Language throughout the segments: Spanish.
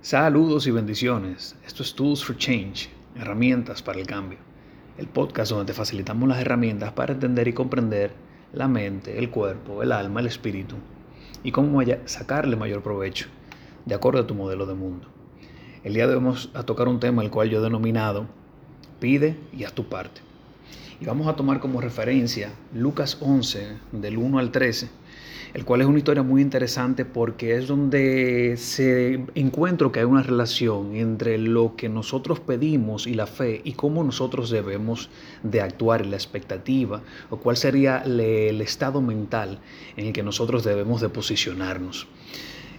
Saludos y bendiciones. Esto es Tools for Change, herramientas para el cambio. El podcast donde te facilitamos las herramientas para entender y comprender la mente, el cuerpo, el alma, el espíritu y cómo sacarle mayor provecho de acuerdo a tu modelo de mundo. El día de hoy vamos a tocar un tema el cual yo he denominado Pide y haz tu parte. Y vamos a tomar como referencia Lucas 11, del 1 al 13, el cual es una historia muy interesante porque es donde se encuentra que hay una relación entre lo que nosotros pedimos y la fe y cómo nosotros debemos de actuar en la expectativa o cuál sería el estado mental en el que nosotros debemos de posicionarnos.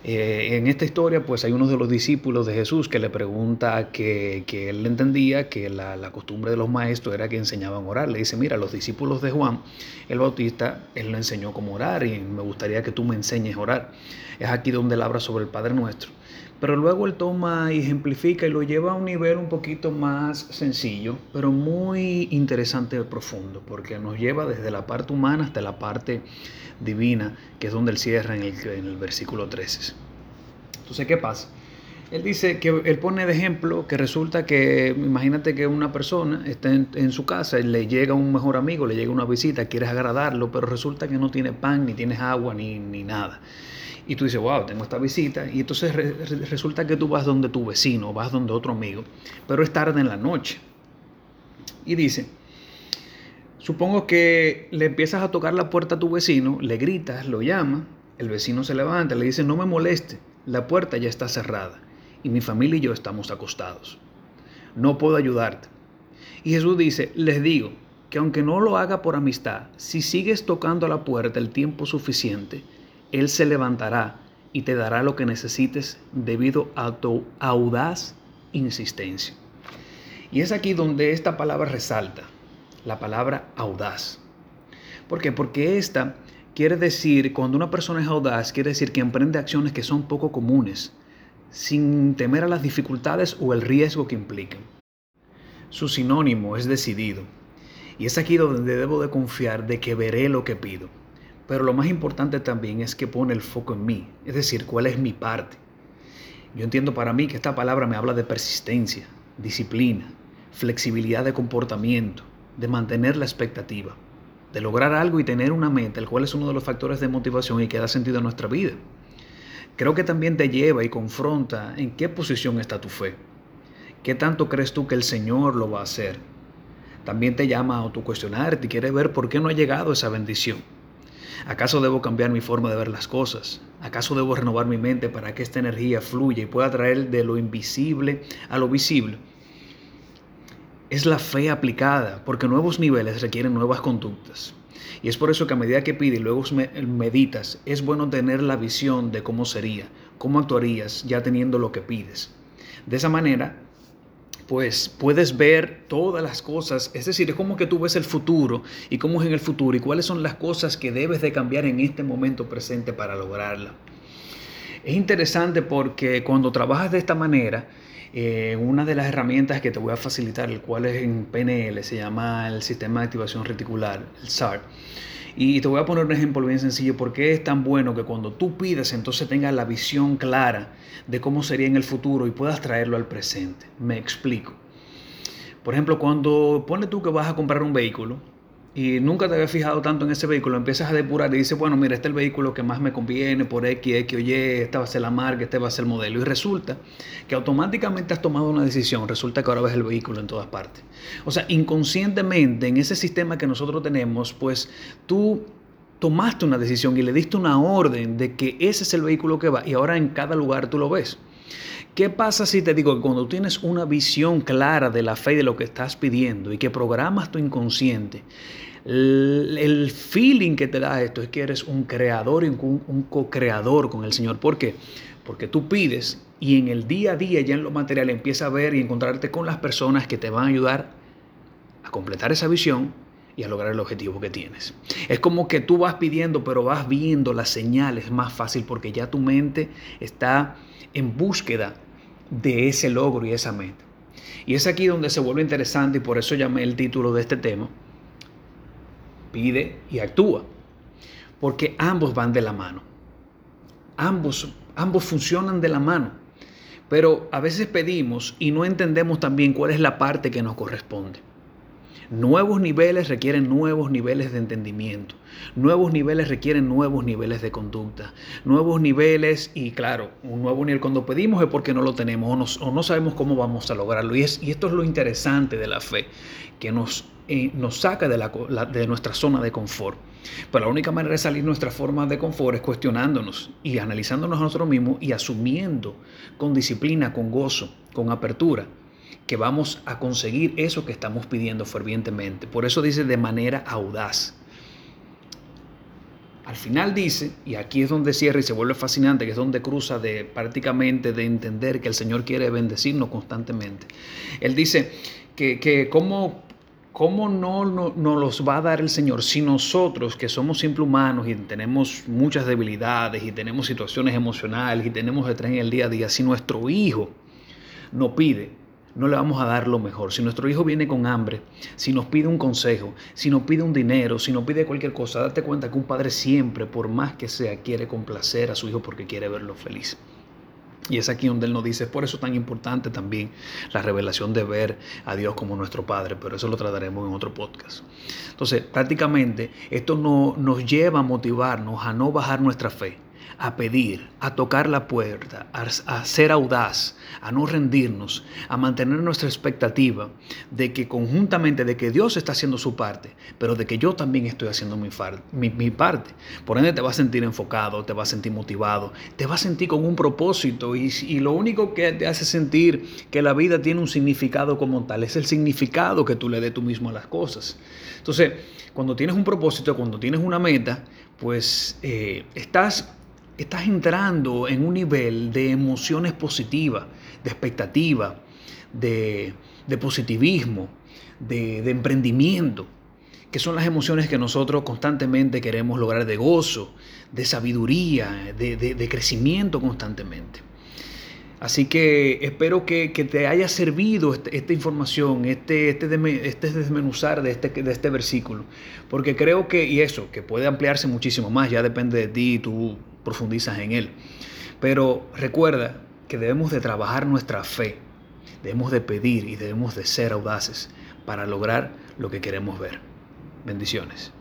Eh, en esta historia, pues hay uno de los discípulos de Jesús que le pregunta que, él entendía que la, la, costumbre de los maestros era que enseñaban a orar. Le dice, mira, los discípulos de Juan el Bautista, él le enseñó cómo orar y me gustaría que tú me enseñes a orar. Es aquí donde él habla sobre el Padre Nuestro. Pero luego él toma y ejemplifica y lo lleva a un nivel un poquito más sencillo, pero muy interesante y profundo, porque nos lleva desde la parte humana hasta la parte divina, que es donde él cierra en el, en el versículo 13. Entonces, ¿qué pasa? Él dice que él pone de ejemplo que resulta que, imagínate que una persona está en, su casa y le llega un mejor amigo, le llega una visita, quieres agradarlo, pero resulta que no tiene pan, ni tienes agua, ni, ni nada. Y tú dices, wow, tengo esta visita. Y entonces resulta que tú vas donde tu vecino, vas donde otro amigo, pero es tarde en la noche. Y dice, supongo que le empiezas a tocar la puerta a tu vecino, le gritas, lo llama, el vecino se levanta, le dice, no me moleste, la puerta ya está cerrada y mi familia y yo estamos acostados. No puedo ayudarte. Y Jesús dice, les digo que aunque no lo haga por amistad, si sigues tocando la puerta el tiempo suficiente, él se levantará y te dará lo que necesites debido a tu audaz insistencia. Y es aquí donde esta palabra resalta, la palabra audaz. ¿Por qué? Porque esta quiere decir, cuando una persona es audaz, quiere decir que emprende acciones que son poco comunes, sin temer a las dificultades o el riesgo que implican. Su sinónimo es decidido. Y es aquí donde debo de confiar de que veré lo que pido. Pero lo más importante también es que pone el foco en mí, es decir, cuál es mi parte. Yo entiendo para mí que esta palabra me habla de persistencia, disciplina, flexibilidad de comportamiento, de mantener la expectativa, de lograr algo y tener una meta, el cual es uno de los factores de motivación y que da sentido a nuestra vida. Creo que también te lleva y confronta en qué posición está tu fe. ¿Qué tanto crees tú que el Señor lo va a hacer? También te llama a autocuestionarte y quiere ver por qué no ha llegado esa bendición. ¿Acaso debo cambiar mi forma de ver las cosas? ¿Acaso debo renovar mi mente para que esta energía fluya y pueda traer de lo invisible a lo visible? Es la fe aplicada, porque nuevos niveles requieren nuevas conductas. Y es por eso que a medida que pides y luego meditas, es bueno tener la visión de cómo sería, cómo actuarías ya teniendo lo que pides. De esa manera, pues puedes ver todas las cosas, es decir, es como que tú ves el futuro y cómo es en el futuro y cuáles son las cosas que debes de cambiar en este momento presente para lograrla. Es interesante porque cuando trabajas de esta manera, eh, una de las herramientas que te voy a facilitar, el cual es en PNL, se llama el sistema de activación reticular, el SAR. Y te voy a poner un ejemplo bien sencillo, porque es tan bueno que cuando tú pides, entonces tengas la visión clara de cómo sería en el futuro y puedas traerlo al presente. Me explico. Por ejemplo, cuando pone tú que vas a comprar un vehículo, y nunca te habías fijado tanto en ese vehículo, empiezas a depurar y dices, bueno, mira, este es el vehículo que más me conviene por X, X o Y, esta va a ser la marca, este va a ser el modelo. Y resulta que automáticamente has tomado una decisión, resulta que ahora ves el vehículo en todas partes. O sea, inconscientemente en ese sistema que nosotros tenemos, pues tú tomaste una decisión y le diste una orden de que ese es el vehículo que va y ahora en cada lugar tú lo ves. ¿Qué pasa si te digo que cuando tienes una visión clara de la fe y de lo que estás pidiendo y que programas tu inconsciente, el, feeling que te da esto es que eres un creador y un, co-creador con el Señor. ¿Por qué? Porque tú pides y en el día a día, ya en lo material, empiezas a ver y encontrarte con las personas que te van a ayudar a completar esa visión y a lograr el objetivo que tienes. Es como que tú vas pidiendo, pero vas viendo las señales más fácil porque ya tu mente está en búsqueda de ese logro y esa meta. Y es aquí donde se vuelve interesante y por eso llamé el título de este tema, pide y actúa, porque ambos van de la mano, ambos, ambos funcionan de la mano. Pero a veces pedimos y no entendemos también cuál es la parte que nos corresponde. Nuevos niveles requieren nuevos niveles de entendimiento. Nuevos niveles requieren nuevos niveles de conducta. Nuevos niveles, y claro, un nuevo nivel cuando pedimos es porque no lo tenemos o, no sabemos cómo vamos a lograrlo. Y, es, y esto es lo interesante de la fe, que nos, eh, saca de nuestra zona de confort. Pero la única manera de salir de nuestra forma de confort es cuestionándonos y analizándonos a nosotros mismos y asumiendo con disciplina, con gozo, con apertura que vamos a conseguir eso que estamos pidiendo fervientemente. Por eso dice de manera audaz. Al final dice, y aquí es donde cierra y se vuelve fascinante, que es donde cruza de prácticamente de entender que el Señor quiere bendecirnos constantemente. Él dice que, que cómo, cómo no nos no los va a dar el Señor si nosotros, que somos simples humanos y tenemos muchas debilidades y tenemos situaciones emocionales y tenemos estrés en el día a día, si nuestro hijo no pide, no le vamos a dar lo mejor. Si nuestro hijo viene con hambre, si nos pide un consejo, si nos pide un dinero, si nos pide cualquier cosa, date cuenta que un padre siempre, por más que sea, quiere complacer a su hijo porque quiere verlo feliz. Y es aquí donde Él nos dice, por eso es tan importante también la revelación de ver a Dios como nuestro Padre, pero eso lo trataremos en otro podcast. Entonces, prácticamente esto no, nos lleva a motivarnos a no bajar nuestra fe, a pedir, a tocar la puerta, a, ser audaz, a no rendirnos, a mantener nuestra expectativa de que conjuntamente, de que Dios está haciendo su parte, pero de que yo también estoy haciendo mi, parte. Por ende te vas a sentir enfocado, te vas a sentir motivado, te vas a sentir con un propósito y, y lo único que te hace sentir que la vida tiene un significado como tal es el significado que tú le des tú mismo a las cosas. Entonces, cuando tienes un propósito, cuando tienes una meta, pues eh, estás estás entrando en un nivel de emociones positivas, de expectativa, de, positivismo, de, emprendimiento, que son las emociones que nosotros constantemente queremos lograr de gozo, de sabiduría, de, crecimiento constantemente. Así que espero que, te haya servido este, esta información, este, este, este desmenuzar de este, de este versículo, porque creo que, y eso, que puede ampliarse muchísimo más, ya depende de ti, tú profundizas en él. Pero recuerda que debemos de trabajar nuestra fe, debemos de pedir y debemos de ser audaces para lograr lo que queremos ver. Bendiciones.